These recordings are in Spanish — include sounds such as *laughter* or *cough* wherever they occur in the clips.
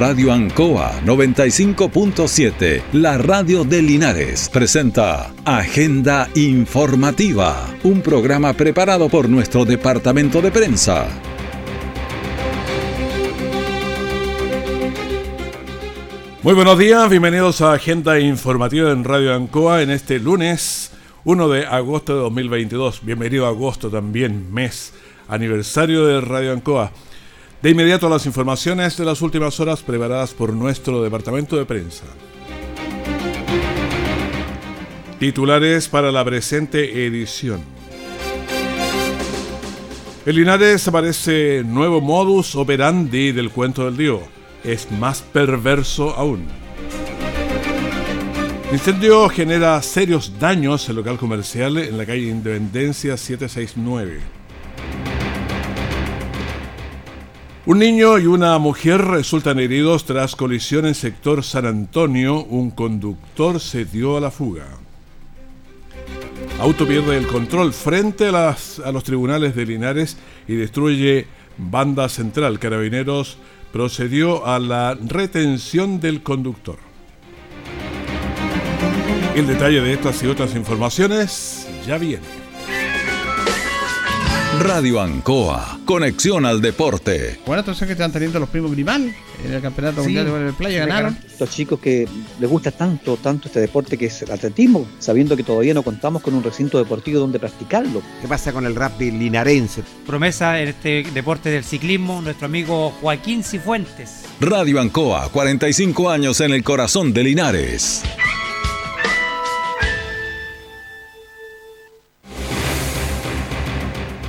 Radio Ancoa 95.7, la radio de Linares, presenta Agenda Informativa, un programa preparado por nuestro departamento de prensa. Muy buenos días, bienvenidos a Agenda Informativa en Radio Ancoa en este lunes 1 de agosto de 2022. Bienvenido a agosto también, mes aniversario de Radio Ancoa. De inmediato las informaciones de las últimas horas preparadas por nuestro departamento de prensa. Titulares para la presente edición. En Linares aparece nuevo modus operandi del cuento del Dio. Es más perverso aún. Incendio genera serios daños en local comercial en la calle Independencia 769. Un niño y una mujer resultan heridos tras colisión en sector San Antonio. Un conductor se dio a la fuga. Auto pierde el control frente a, los tribunales de Linares y destruye banda central. Carabineros procedió a la retención del conductor. El detalle de estas y otras informaciones ya viene. Radio Ancoa, conexión al deporte. Bueno, entonces que están teniendo los primos Grimán en el Campeonato Mundial de Playa, ganaron. Los chicos que les gusta tanto, tanto este deporte que es el atletismo, sabiendo que todavía no contamos con un recinto deportivo donde practicarlo. ¿Qué pasa con el rugby linarense? Promesa en este deporte del ciclismo, nuestro amigo Joaquín Cifuentes. Radio Ancoa, 45 años en el corazón de Linares.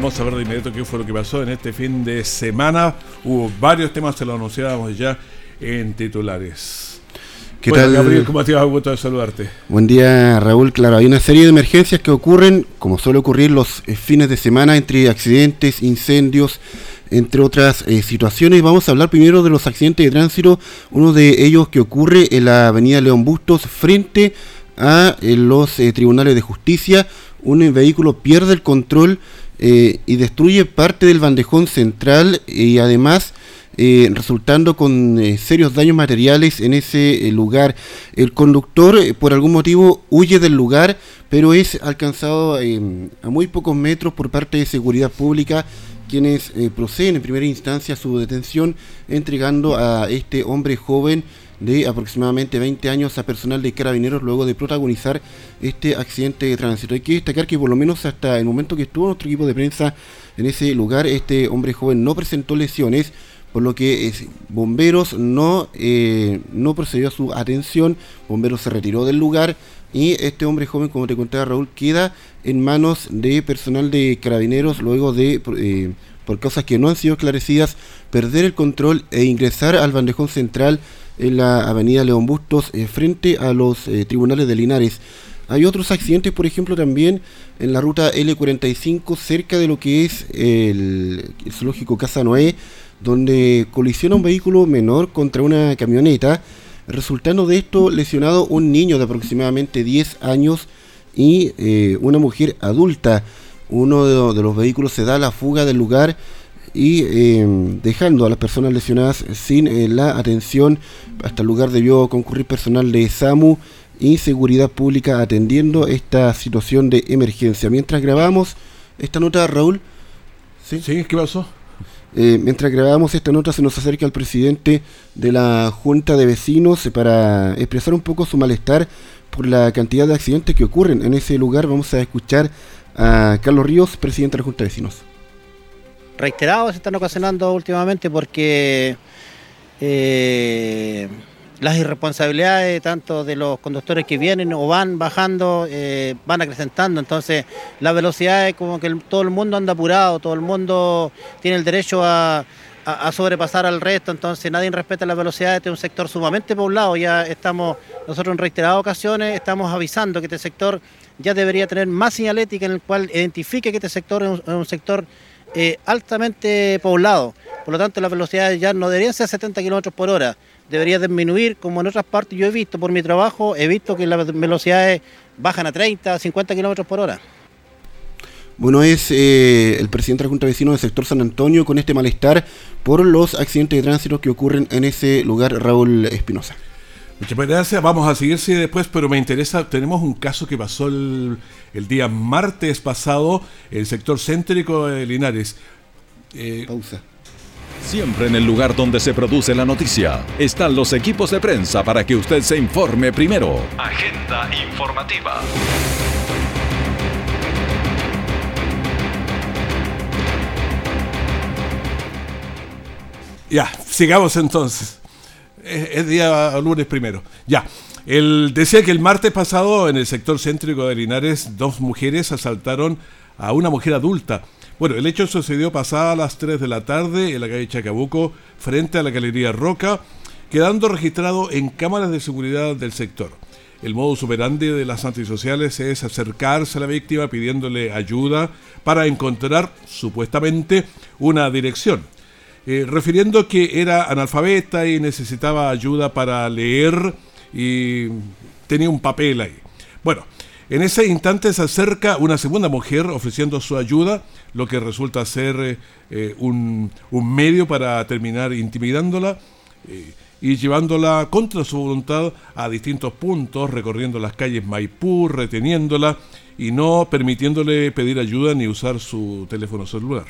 Vamos a ver de inmediato qué fue lo que pasó en este fin de semana. Hubo varios temas, se lo anunciábamos ya en titulares. ¿Qué tal? Gabriel, ¿cómo te Gusto de saludarte. Buen día, Raúl. Claro, hay una serie de emergencias que ocurren, como suele ocurrir los eh, fines de semana, entre accidentes, incendios, entre otras eh, situaciones. Vamos a hablar primero de los accidentes de tránsito, uno de ellos que ocurre en la avenida León Bustos frente a eh, los tribunales de justicia. Un vehículo pierde el control eh, y destruye parte del bandejón central y además eh, resultando con eh, serios daños materiales en ese lugar. El conductor por algún motivo huye del lugar, pero es alcanzado a muy pocos metros por parte de seguridad pública quienes proceden en primera instancia a su detención entregando a este hombre joven de aproximadamente 20 años a personal de carabineros luego de protagonizar este accidente de tránsito. Hay que destacar que por lo menos hasta el momento que estuvo nuestro equipo de prensa en ese lugar, este hombre joven no presentó lesiones, por lo que bomberos no, eh, no procedió a su atención, bomberos se retiró del lugar y este hombre joven, como te contaba Raúl, queda en manos de personal de carabineros luego de... Eh, por causas que no han sido esclarecidas, perder el control e ingresar al bandejón central en la avenida León Bustos eh, frente a los eh, tribunales de Linares. Hay otros accidentes, por ejemplo, también en la ruta L45 cerca de lo que es el, zoológico Casa Noé, donde colisiona un vehículo menor contra una camioneta, resultando de esto lesionado un niño de aproximadamente 10 años y eh, una mujer adulta. Uno de los vehículos se da la fuga del lugar y eh, dejando a las personas lesionadas sin eh, la atención. Hasta el lugar debió concurrir personal de SAMU y Seguridad Pública atendiendo esta situación de emergencia. Mientras grabamos esta nota, Raúl. ¿Sí? ¿Qué pasó? Eh, mientras grabamos esta nota se nos acerca el presidente de la Junta de Vecinos para expresar un poco su malestar por la cantidad de accidentes que ocurren en ese lugar. Vamos a escuchar a Carlos Ríos, presidente de la Junta de Vecinos reiterados se están ocasionando últimamente porque eh, las irresponsabilidades tanto de los conductores que vienen o van bajando eh, van acrecentando, entonces la velocidad es como que todo el mundo anda apurado, todo el mundo tiene el derecho a, sobrepasar al resto, entonces nadie respeta las velocidades, este es un sector sumamente poblado, ya estamos, nosotros en reiteradas ocasiones estamos avisando que este sector ya debería tener más señalética en el cual identifique que este sector es un, sector eh, altamente poblado, por lo tanto las velocidades ya no deberían ser 70 kilómetros por hora, debería disminuir como en otras partes yo he visto por mi trabajo, he visto que las velocidades bajan a 30, 50 kilómetros por hora. Bueno, es eh, el presidente de la Junta de Vecinos del sector San Antonio con este malestar por los accidentes de tránsito que ocurren en ese lugar, Raúl Espinosa. Muchas gracias. Vamos a seguir sí, después, pero me interesa, tenemos un caso que pasó el, día martes pasado, en el sector céntrico de Linares. Eh, Pausa. Siempre en el lugar donde se produce la noticia están los equipos de prensa para que usted se informe primero. Agenda informativa. Ya, sigamos entonces. Es, día lunes primero. Ya. El, decía que el martes pasado en el sector céntrico de Linares dos mujeres asaltaron a una mujer adulta. Bueno, el hecho sucedió pasada las 3 de la tarde en la calle Chacabuco frente a la Galería Roca, quedando registrado en cámaras de seguridad del sector. El modo operandi de las antisociales es acercarse a la víctima pidiéndole ayuda para encontrar supuestamente una dirección. Eh, refiriendo que era analfabeta y necesitaba ayuda para leer y tenía un papel ahí. Bueno, en ese instante se acerca una segunda mujer ofreciendo su ayuda, lo que resulta ser eh, un, medio para terminar intimidándola eh, y llevándola contra su voluntad a distintos puntos, recorriendo las calles Maipú, reteniéndola y no permitiéndole pedir ayuda ni usar su teléfono celular.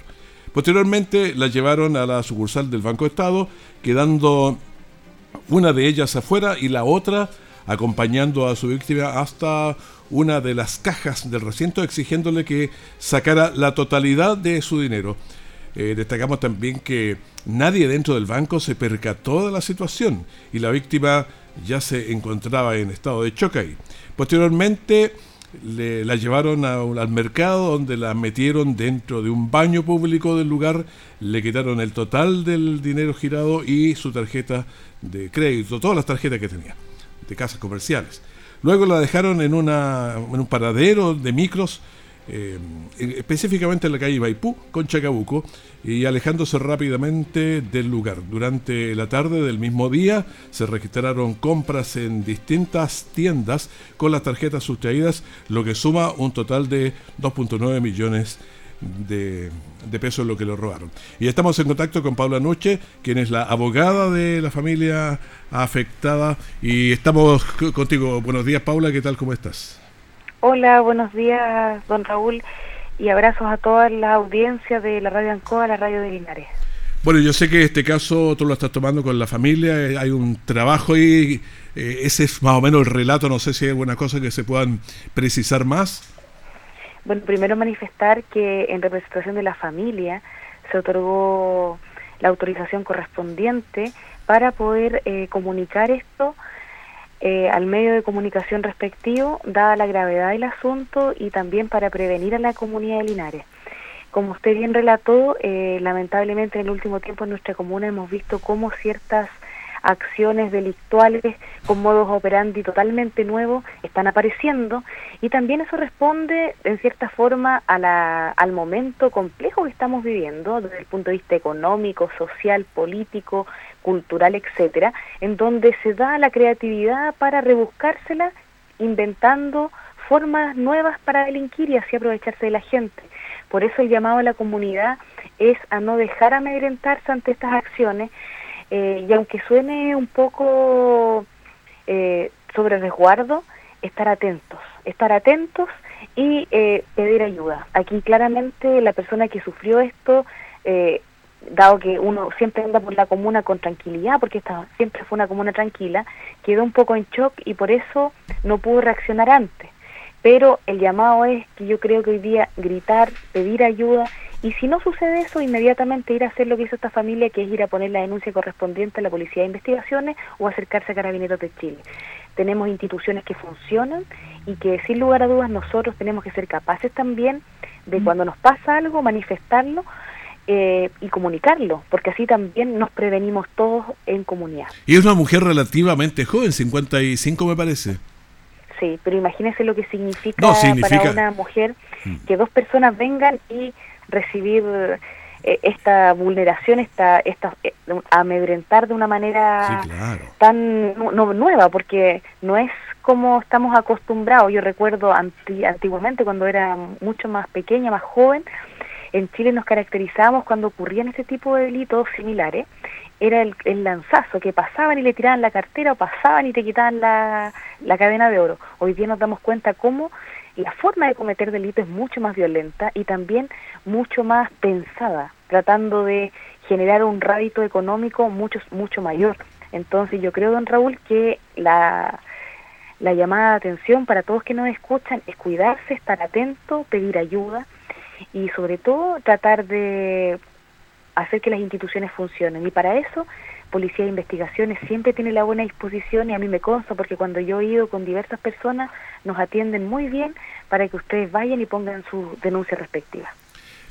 Posteriormente la llevaron a la sucursal del Banco Estado, quedando una de ellas afuera y la otra acompañando a su víctima hasta una de las cajas del recinto exigiéndole que sacara la totalidad de su dinero. Eh, destacamos también que nadie dentro del banco se percató de la situación y la víctima ya se encontraba en estado de choque Posteriormente le, la llevaron al mercado donde la metieron dentro de un baño público del lugar, le quitaron el total del dinero girado y su tarjeta de crédito, todas las tarjetas que tenía de casas comerciales. Luego la dejaron en, una, en un paradero de micros eh, específicamente en la calle Baipú con Chacabuco y alejándose rápidamente del lugar. Durante la tarde del mismo día se registraron compras en distintas tiendas con las tarjetas sustraídas, lo que suma un total de 2.9 millones de, de, pesos lo que lo robaron. Y estamos en contacto con Paula Noche, quien es la abogada de la familia afectada. Y estamos contigo. Buenos días, Paula, ¿qué tal? ¿Cómo estás? Hola, buenos días, don Raúl, y abrazos a toda la audiencia de la Radio Ancoa, la radio de Linares. Bueno, yo sé que este caso tú lo estás tomando con la familia, eh, hay un trabajo y eh, ese es más o menos el relato, no sé si hay alguna cosa que se puedan precisar más. Bueno, primero manifestar que en representación de la familia se otorgó la autorización correspondiente para poder eh, comunicar esto eh, al medio de comunicación respectivo, dada la gravedad del asunto y también para prevenir a la comunidad de Linares. Como usted bien relató, eh, lamentablemente en el último tiempo en nuestra comuna hemos visto cómo ciertas acciones delictuales con modos operandi totalmente nuevos están apareciendo y también eso responde en cierta forma a la, al momento complejo que estamos viviendo desde el punto de vista económico, social, político, cultural, etcétera, en donde se da la creatividad para rebuscársela inventando formas nuevas para delinquir y así aprovecharse de la gente. Por eso el llamado a la comunidad es a no dejar amedrentarse ante estas acciones, eh, y aunque suene un poco eh, sobre resguardo, estar atentos, estar atentos y eh, pedir ayuda. Aquí claramente la persona que sufrió esto, eh, dado que uno siempre anda por la comuna con tranquilidad, porque esta siempre fue una comuna tranquila, quedó un poco en shock y por eso no pudo reaccionar antes. Pero el llamado es que yo creo que hoy día gritar, pedir ayuda y si no sucede eso, inmediatamente ir a hacer lo que hizo esta familia, que es ir a poner la denuncia correspondiente a la Policía de Investigaciones o acercarse a Carabineros de Chile. Tenemos instituciones que funcionan y que sin lugar a dudas nosotros tenemos que ser capaces también de cuando nos pasa algo manifestarlo eh, y comunicarlo, porque así también nos prevenimos todos en comunidad. Y es una mujer relativamente joven, 55 me parece. Sí, pero imagínese lo que significa, para una mujer mm. que dos personas vengan y recibir eh, esta vulneración, esta, esta eh, amedrentar de una manera tan no, nueva, porque no es como estamos acostumbrados. Yo recuerdo antiguamente cuando era mucho más pequeña, más joven, en Chile nos caracterizábamos cuando ocurrían este tipo de delitos similares, era el, lanzazo, que pasaban y le tiraban la cartera o pasaban y te quitaban la, la cadena de oro. Hoy día nos damos cuenta cómo la forma de cometer delitos es mucho más violenta y también mucho más pensada, tratando de generar un rédito económico mucho, mucho mayor. Entonces yo creo, don Raúl, que la, la llamada de atención para todos que nos escuchan es cuidarse, estar atento, pedir ayuda y sobre todo tratar de hacer que las instituciones funcionen. Y para eso, Policía de Investigaciones siempre tiene la buena disposición y a mí me consta porque cuando yo he ido con diversas personas nos atienden muy bien para que ustedes vayan y pongan su denuncia respectiva.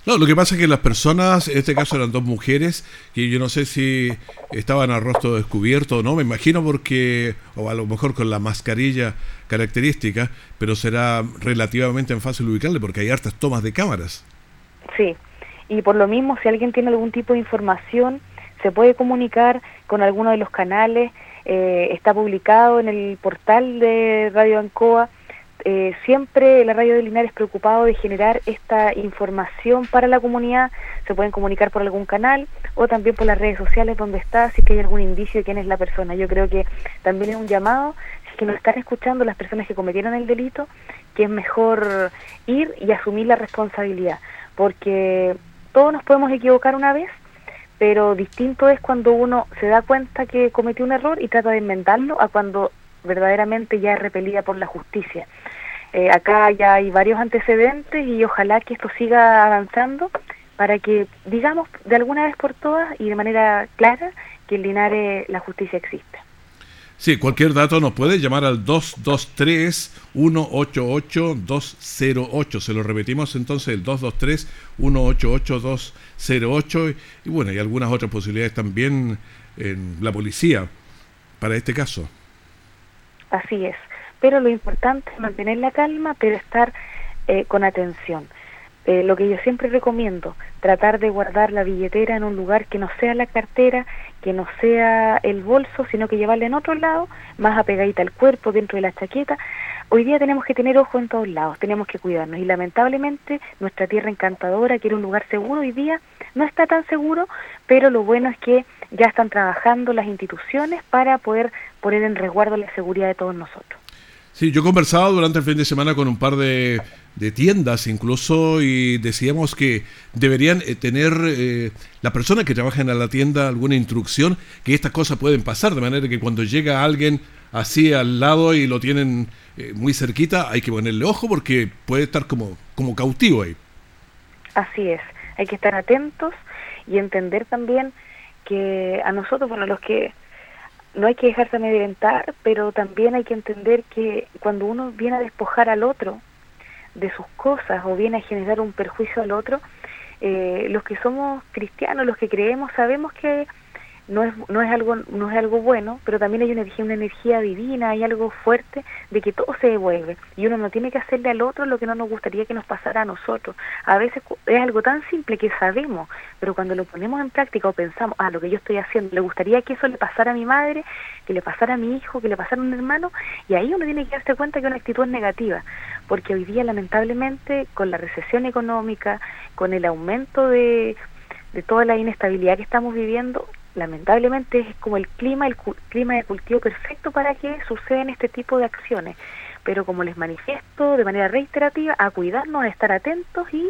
No, lo que pasa es que las personas, en este caso eran dos mujeres, que yo no sé si estaban a rostro descubierto o no, me imagino porque, o a lo mejor con la mascarilla característica, pero será relativamente fácil ubicarle porque hay hartas tomas de cámaras. Sí, y por lo mismo, si alguien tiene algún tipo de información, se puede comunicar con alguno de los canales, eh, está publicado en el portal de Radio Ancoa eh, siempre la radio de Linares preocupado de generar esta información para la comunidad, se pueden comunicar por algún canal o también por las redes sociales donde está, si que hay algún indicio de quién es la persona. Yo creo que también es un llamado, si que nos están escuchando las personas que cometieron el delito, que es mejor ir y asumir la responsabilidad, porque todos nos podemos equivocar una vez, pero distinto es cuando uno se da cuenta que cometió un error y trata de inventarlo a cuando verdaderamente ya es repelida por la justicia. Eh, acá ya hay varios antecedentes y ojalá que esto siga avanzando para que digamos de alguna vez por todas y de manera clara que en Linares la justicia existe. Sí, cualquier dato nos puede llamar al 223-188-208. Se lo repetimos entonces, el 223-188-208. Y bueno, hay algunas otras posibilidades también en la policía para este caso. Así es pero lo importante es mantener la calma, pero estar eh, con atención. Eh, lo que yo siempre recomiendo, tratar de guardar la billetera en un lugar que no sea la cartera, que no sea el bolso, sino que llevarla en otro lado, más apegadita al cuerpo, dentro de la chaqueta. Hoy día tenemos que tener ojo en todos lados, tenemos que cuidarnos y lamentablemente nuestra tierra encantadora, que era un lugar seguro, hoy día no está tan seguro, pero lo bueno es que ya están trabajando las instituciones para poder poner en resguardo la seguridad de todos nosotros. Sí, yo he conversado durante el fin de semana con un par de, tiendas incluso y decíamos que deberían eh, tener eh, la persona que trabaja en la tienda alguna instrucción que estas cosas pueden pasar, de manera que cuando llega alguien así al lado y lo tienen eh, muy cerquita, hay que ponerle ojo porque puede estar como, como cautivo ahí. Así es, hay que estar atentos y entender también que a nosotros, bueno, los que no hay que dejarse amedrentar, pero también hay que entender que cuando uno viene a despojar al otro de sus cosas o viene a generar un perjuicio al otro, eh, los que somos cristianos, los que creemos, sabemos que no es, no es algo no es algo bueno, pero también hay una energía, una energía divina, hay algo fuerte de que todo se devuelve y uno no tiene que hacerle al otro lo que no nos gustaría que nos pasara a nosotros. A veces es algo tan simple que sabemos, pero cuando lo ponemos en práctica o pensamos, ah, lo que yo estoy haciendo, le gustaría que eso le pasara a mi madre, que le pasara a mi hijo, que le pasara a un hermano, y ahí uno tiene que darse cuenta que una actitud es negativa, porque hoy día lamentablemente con la recesión económica, con el aumento de de toda la inestabilidad que estamos viviendo, lamentablemente es como el clima, el clima de cultivo perfecto para que sucedan este tipo de acciones. Pero como les manifiesto de manera reiterativa, a cuidarnos, a estar atentos y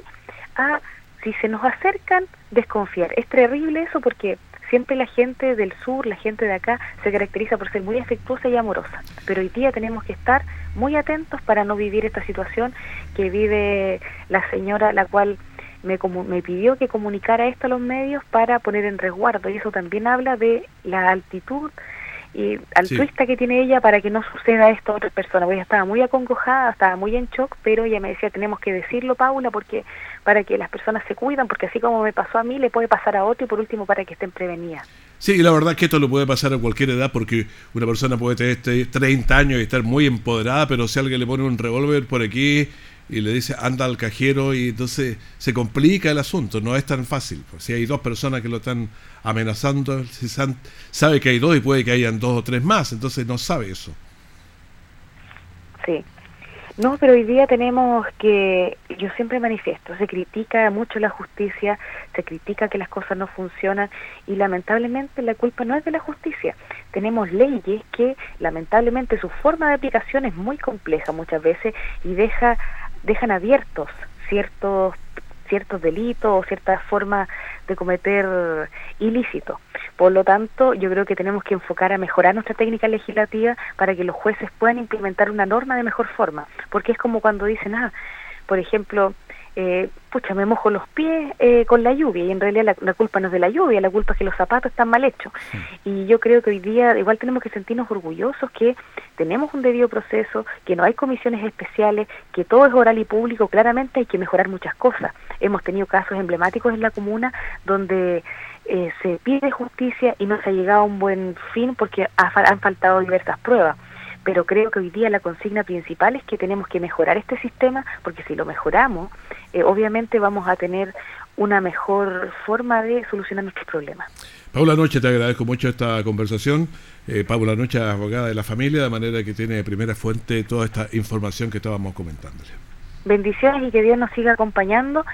a, si se nos acercan, desconfiar. Es terrible eso porque siempre la gente del sur, la gente de acá, se caracteriza por ser muy afectuosa y amorosa. Pero hoy día tenemos que estar muy atentos para no vivir esta situación que vive la señora, la cual me, me pidió que comunicara esto a los medios para poner en resguardo y eso también habla de la altitud y altruista que tiene ella para que no suceda esto a otras personas. Ella estaba muy acongojada, estaba muy en shock, pero ella me decía, tenemos que decirlo, Paula, porque para que las personas se cuidan, porque así como me pasó a mí, le puede pasar a otro y por último para que estén prevenidas. Sí, y la verdad es que esto lo puede pasar a cualquier edad porque una persona puede tener 30 años y estar muy empoderada, pero si alguien le pone un revólver por aquí y le dice anda al cajero y entonces se complica el asunto, no es tan fácil. Pues si hay dos personas que lo están amenazando, sabe que hay dos y puede que hayan dos o tres más, entonces no sabe eso. Sí. No, pero hoy día tenemos que, yo siempre manifiesto, se critica mucho la justicia, se critica que las cosas no funcionan y lamentablemente la culpa no es de la justicia. Tenemos leyes que lamentablemente su forma de aplicación es muy compleja muchas veces y deja dejan abiertos ciertos ciertos delitos o ciertas formas de cometer ilícitos. Por lo tanto, yo creo que tenemos que enfocar a mejorar nuestra técnica legislativa para que los jueces puedan implementar una norma de mejor forma, porque es como cuando dicen, ah, por ejemplo, eh, pucha, me mojo los pies eh, con la lluvia y en realidad la, culpa no es de la lluvia, la culpa es que los zapatos están mal hechos. Y yo creo que hoy día igual tenemos que sentirnos orgullosos que tenemos un debido proceso, que no hay comisiones especiales, que todo es oral y público, claramente hay que mejorar muchas cosas. Hemos tenido casos emblemáticos en la comuna donde eh, se pide justicia y no se ha llegado a un buen fin porque han faltado diversas pruebas pero creo que hoy día la consigna principal es que tenemos que mejorar este sistema, porque si lo mejoramos, eh, obviamente vamos a tener una mejor forma de solucionar nuestros problemas. Paula Noche, te agradezco mucho esta conversación. Eh, Paula Noche, abogada de la familia, de manera que tiene de primera fuente toda esta información que estábamos comentándole. Bendiciones y que Dios nos siga acompañando.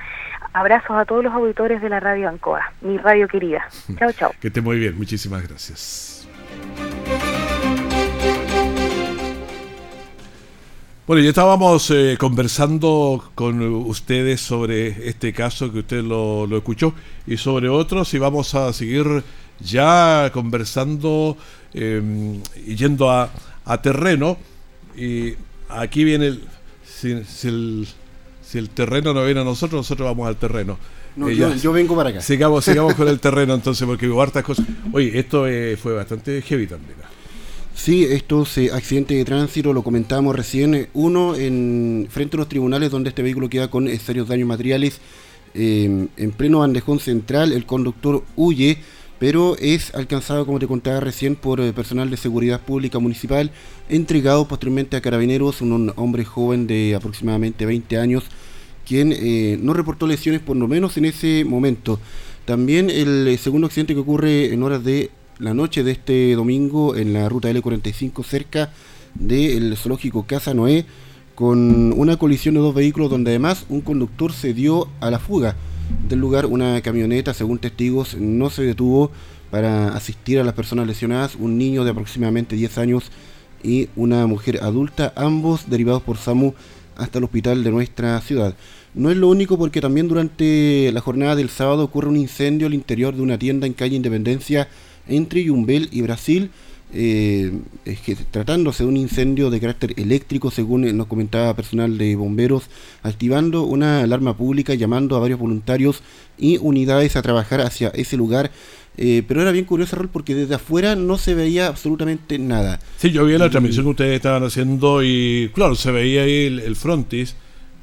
Abrazos a todos los auditores de la radio Ancoa, mi radio querida. *laughs* Chao, chao. que esté muy bien, muchísimas gracias. Bueno, ya estábamos eh, conversando con ustedes sobre este caso que usted lo, escuchó y sobre otros y vamos a seguir ya conversando em, y yendo a, terreno y aquí viene el si, el si, el terreno no viene a nosotros, nosotros vamos al terreno. Eh, yo, vengo para acá. Sigamos, sigamos con el *laughs* terreno entonces, porque hubo hartas cosas. Oye, esto eh, fue bastante heavy también. Sí, estos eh, accidentes de tránsito lo comentábamos recién. Uno en frente a los tribunales donde este vehículo queda con serios daños materiales. Eh, en pleno bandejón central, el conductor huye, pero es alcanzado, como te contaba recién, por eh, personal de seguridad pública municipal, entregado posteriormente a carabineros, un, hombre joven de aproximadamente 20 años, quien no reportó lesiones por lo menos en ese momento. También el segundo accidente que ocurre en horas de la noche de este domingo en la ruta L45 cerca del zoológico Casa Noé con una colisión de dos vehículos donde además un conductor se dio a la fuga del lugar. Una camioneta, según testigos, no se detuvo para asistir a las personas lesionadas, un niño de aproximadamente 10 años y una mujer adulta, ambos derivados por SAMU hasta el hospital de nuestra ciudad. No es lo único porque también durante la jornada del sábado ocurre un incendio al interior de una tienda en calle Independencia entre Yumbel y Brasil, eh, tratándose de un incendio de carácter eléctrico, según nos comentaba personal de bomberos, activando una alarma pública, llamando a varios voluntarios y unidades a trabajar hacia ese lugar. Eh, pero era bien curioso, Rol, porque desde afuera no se veía absolutamente nada. Sí, yo vi la transmisión que ustedes estaban haciendo y, claro, se veía ahí el frontis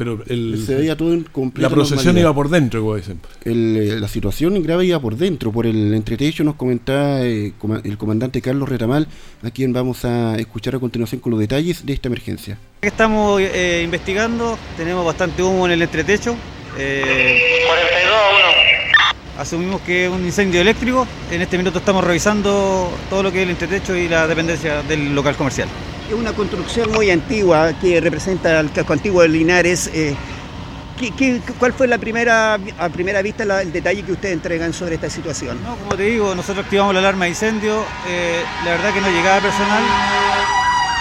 pero se veía todo en La procesión iba por dentro, como eh, la situación grave iba por dentro. Por el entretecho nos comentaba eh, el comandante Carlos Retamal, a quien vamos a escuchar a continuación con los detalles de esta emergencia. Estamos eh, investigando, tenemos bastante humo en el entretecho. 42 Asumimos que es un incendio eléctrico. En este minuto estamos revisando todo lo que es el entretecho y la dependencia del local comercial. Es una construcción muy antigua que representa el casco antiguo de Linares. Eh, cuál fue la primera, a primera vista el detalle que ustedes entregan sobre esta situación? No, como te digo, nosotros activamos la alarma de incendio, eh, la verdad que no llegaba personal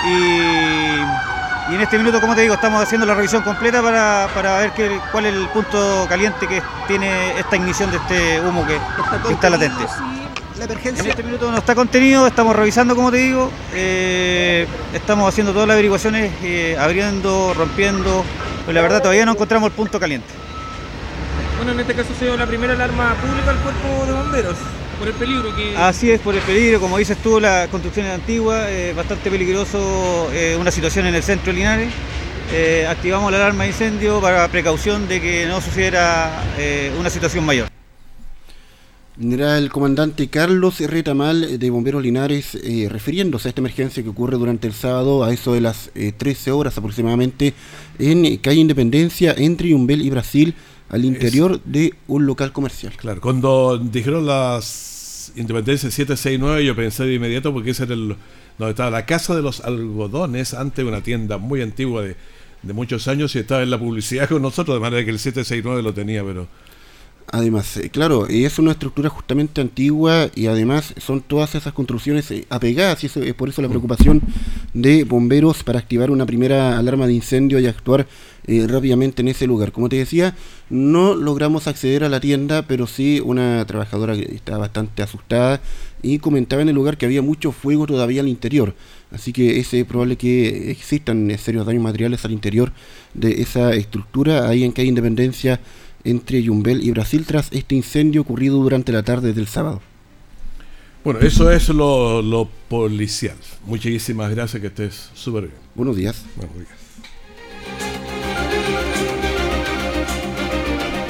y, en este minuto, como te digo, estamos haciendo la revisión completa para, ver cuál es el punto caliente que tiene esta ignición de este humo que está latente. En este minuto no está contenido, estamos revisando, como te digo, eh, estamos haciendo todas las averiguaciones, eh, abriendo, rompiendo, pero la verdad todavía no encontramos el punto caliente. Bueno, en este caso se dio la primera alarma pública al cuerpo de bomberos. Por el peligro que... Así es, por el peligro, como dices tú, la construcción es antigua, es bastante peligroso eh, una situación en el centro de Linares. Eh, activamos la alarma de incendio para precaución de que no sucediera eh, una situación mayor. Era el comandante Carlos Mal de Bomberos Linares refiriéndose a esta emergencia que ocurre durante el sábado a eso de las 13 horas aproximadamente en calle Independencia entre Yumbel y Brasil al interior de un local comercial. Claro, cuando dijeron las Independencias 769 yo pensé de inmediato porque ese era el donde estaba la casa de los algodones, antes una tienda muy antigua de, de muchos años y estaba en la publicidad con nosotros, de manera que el 769 lo tenía, pero Además, eh, claro, es una estructura justamente antigua y además son todas esas construcciones eh, apegadas y eso, es por eso la mm. preocupación de bomberos para activar una primera alarma de incendio y actuar eh, rápidamente en ese lugar. Como te decía, no logramos acceder a la tienda, pero sí una trabajadora que estaba bastante asustada y comentaba en el lugar que había mucho fuego todavía al interior. Así que es probable que existan serios daños materiales al interior de esa estructura. Ahí en que hay Independencia entre Yumbel y Brasil tras este incendio ocurrido durante la tarde del sábado. Bueno, eso es lo, policial. Muchísimas gracias, que estés súper bien. Buenos días. Buenos días.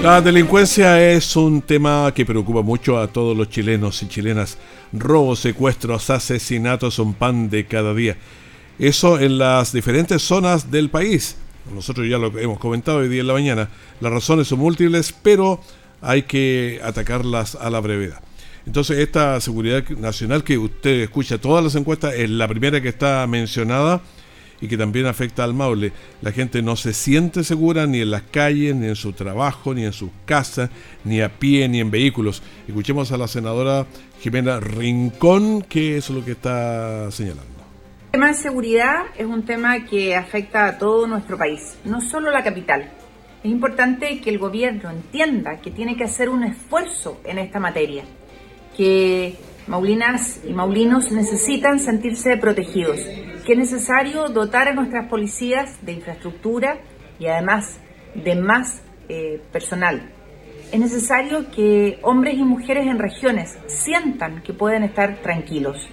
La delincuencia es un tema que preocupa mucho a todos los chilenos y chilenas. Robos, secuestros, asesinatos son pan de cada día. Eso en las diferentes zonas del país nosotros ya lo hemos comentado hoy día en la mañana, las razones son múltiples, pero hay que atacarlas a la brevedad. Entonces, esta seguridad nacional que usted escucha todas las encuestas es la primera que está mencionada y que también afecta al Maule. La gente no se siente segura ni en las calles, ni en su trabajo, ni en sus casas, ni a pie, ni en vehículos. Escuchemos a la senadora Jimena Rincón, que es lo que está señalando. El tema de seguridad es un tema que afecta a todo nuestro país, no solo la capital. Es importante que el gobierno entienda que tiene que hacer un esfuerzo en esta materia, que Maulinas y Maulinos necesitan sentirse protegidos, que es necesario dotar a nuestras policías de infraestructura y además de más eh, personal. Es necesario que hombres y mujeres en regiones sientan que pueden estar tranquilos.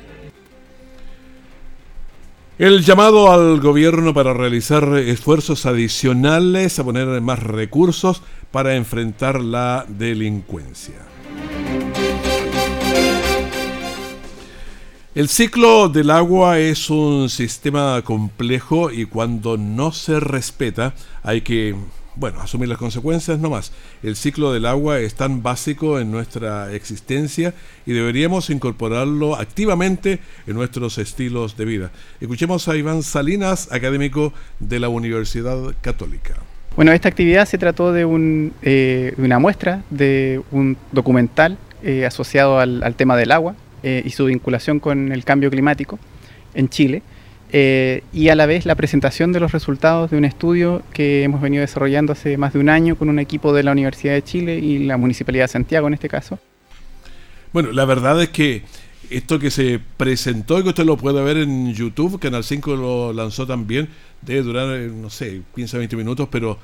El llamado al gobierno para realizar esfuerzos adicionales a poner más recursos para enfrentar la delincuencia. El ciclo del agua es un sistema complejo y cuando no se respeta hay que bueno, asumir las consecuencias no más. El ciclo del agua es tan básico en nuestra existencia y deberíamos incorporarlo activamente en nuestros estilos de vida. Escuchemos a Iván Salinas, académico de la Universidad Católica. Bueno, esta actividad se trató de, un, eh, una muestra de un documental eh, asociado al, tema del agua eh, y su vinculación con el cambio climático en Chile. Eh, y a la vez la presentación de los resultados de un estudio que hemos venido desarrollando hace más de un año con un equipo de la Universidad de Chile y la Municipalidad de Santiago en este caso. Bueno, la verdad es que esto que se presentó y que usted lo puede ver en YouTube, Canal 5 lo lanzó también, debe durar, eh, no sé, 15 20 minutos, pero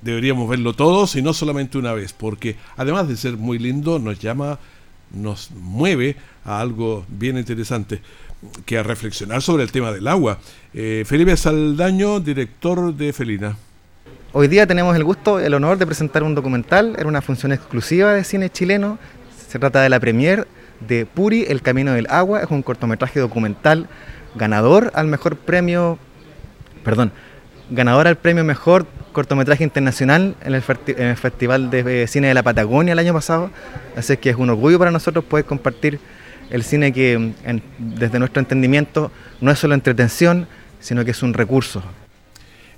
deberíamos verlo todos y no solamente una vez, porque además de ser muy lindo, nos llama, nos mueve a algo bien interesante que a reflexionar sobre el tema del agua. Eh, Felipe Saldaño, director de Felina. Hoy día tenemos el gusto, el honor de presentar un documental, era una función exclusiva de cine chileno, se trata de la premier de Puri, El Camino del Agua, es un cortometraje documental ganador al mejor premio, perdón, ganador al premio mejor cortometraje internacional en el, en el Festival de Cine de la Patagonia el año pasado, así que es un orgullo para nosotros poder compartir el cine que desde nuestro entendimiento no es solo entretención, sino que es un recurso.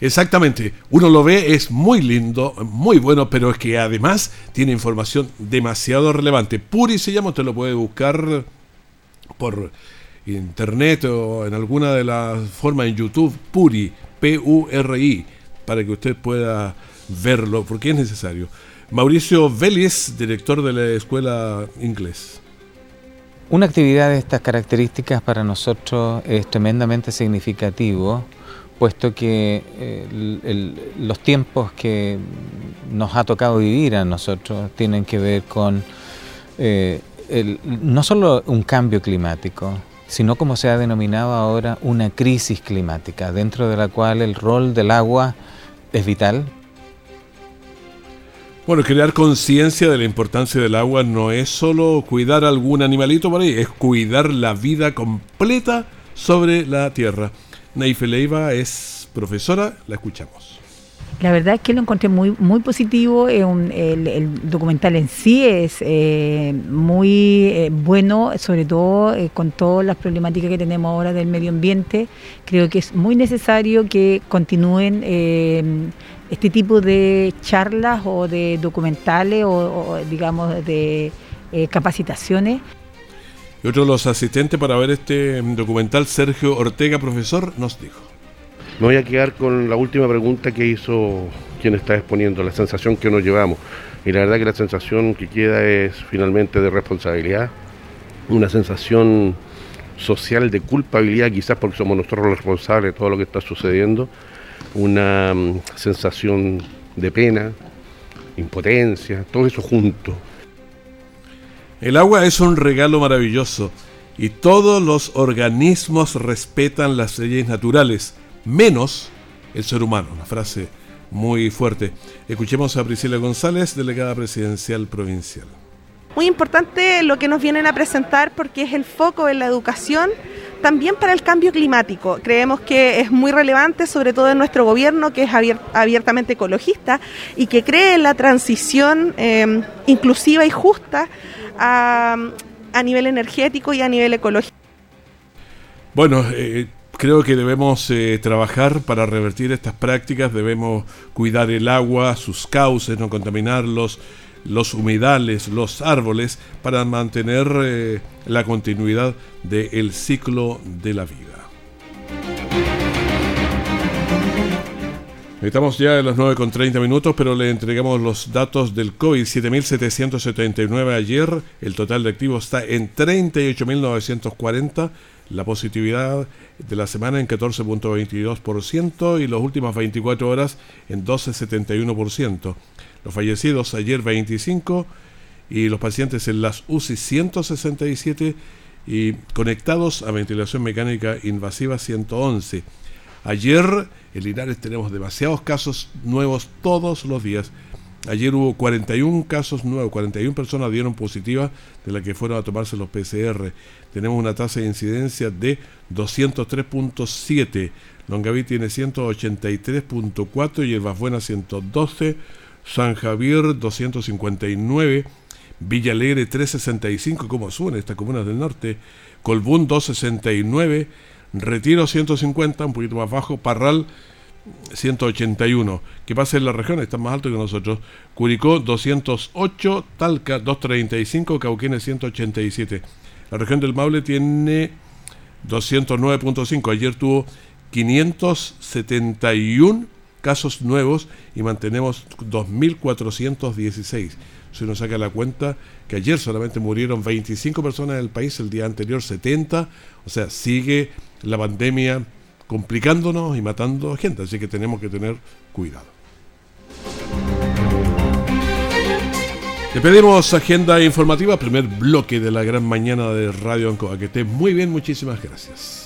Exactamente, uno lo ve, es muy lindo, muy bueno, pero es que además tiene información demasiado relevante. Puri se llama, usted lo puede buscar por internet o en alguna de las formas en YouTube, Puri, P-U-R-I, para que usted pueda verlo, porque es necesario. Mauricio Vélez, director de la Escuela Inglés. Una actividad de estas características para nosotros es tremendamente significativo, puesto que eh, los tiempos que nos ha tocado vivir a nosotros tienen que ver con eh, no solo un cambio climático, sino como se ha denominado ahora una crisis climática, dentro de la cual el rol del agua es vital. Bueno, crear conciencia de la importancia del agua no es solo cuidar algún animalito por ahí, es cuidar la vida completa sobre la tierra. Neife Leiva es profesora, la escuchamos. La verdad es que lo encontré muy, muy positivo. el, documental en sí es eh, muy eh, bueno, sobre todo eh, con todas las problemáticas que tenemos ahora del medio ambiente. Creo que es muy necesario que continúen este tipo de charlas o de documentales o, digamos de capacitaciones. Y otro de los asistentes para ver este documental, Sergio Ortega, profesor, nos dijo. Me voy a quedar con la última pregunta que hizo quien está exponiendo, la sensación que nos llevamos. Y la verdad que la sensación que queda es finalmente de responsabilidad, una sensación social de culpabilidad, quizás porque somos nosotros los responsables de todo lo que está sucediendo, una mm, sensación de pena, impotencia, todo eso junto. El agua es un regalo maravilloso y todos los organismos respetan las leyes naturales menos el ser humano. Una frase muy fuerte. Escuchemos a Priscila González, delegada presidencial provincial. Muy importante lo que nos vienen a presentar porque es el foco en la educación también para el cambio climático. Creemos que es muy relevante, sobre todo en nuestro gobierno, que es abiertamente ecologista y que cree en la transición eh, inclusiva y justa a, nivel energético y a nivel ecológico. Bueno, eh, creo que debemos eh, trabajar para revertir estas prácticas, debemos cuidar el agua, sus cauces, no contaminarlos, los humedales, los árboles, para mantener eh, la continuidad del ciclo de la vida. Estamos ya en las 9 con 30 minutos, pero le entregamos los datos del COVID. 7.779 ayer, el total de activos está en 38.940 la positividad de la semana en 14.22% y las últimas 24 horas en 12.71%. Los fallecidos ayer 25 y los pacientes en las UCI 167 y conectados a ventilación mecánica invasiva 111. Ayer en Linares tenemos demasiados casos nuevos todos los días. Ayer hubo 41 casos nuevos, 41 personas dieron positivas de las que fueron a tomarse los PCR. Tenemos una tasa de incidencia de 203.7. Longaví tiene 183.4 y El Buena 112. San Javier 259. Villa Alegre 365, como suena estas comunas del norte. Colbún 269. Retiro 150, un poquito más bajo. Parral 181. ¿Qué pasa en la región? Está más alto que nosotros. Curicó 208, Talca 235, Cauquenes 187. La región del Maule tiene 209.5. Ayer tuvo 571 casos nuevos y mantenemos 2.416. Si uno saca la cuenta que ayer solamente murieron 25 personas en el país, el día anterior 70, o sea, sigue la pandemia complicándonos y matando gente, así que tenemos que tener cuidado. Le pedimos agenda informativa, primer bloque de la gran mañana de Radio Ancoa. Que esté muy bien, muchísimas gracias.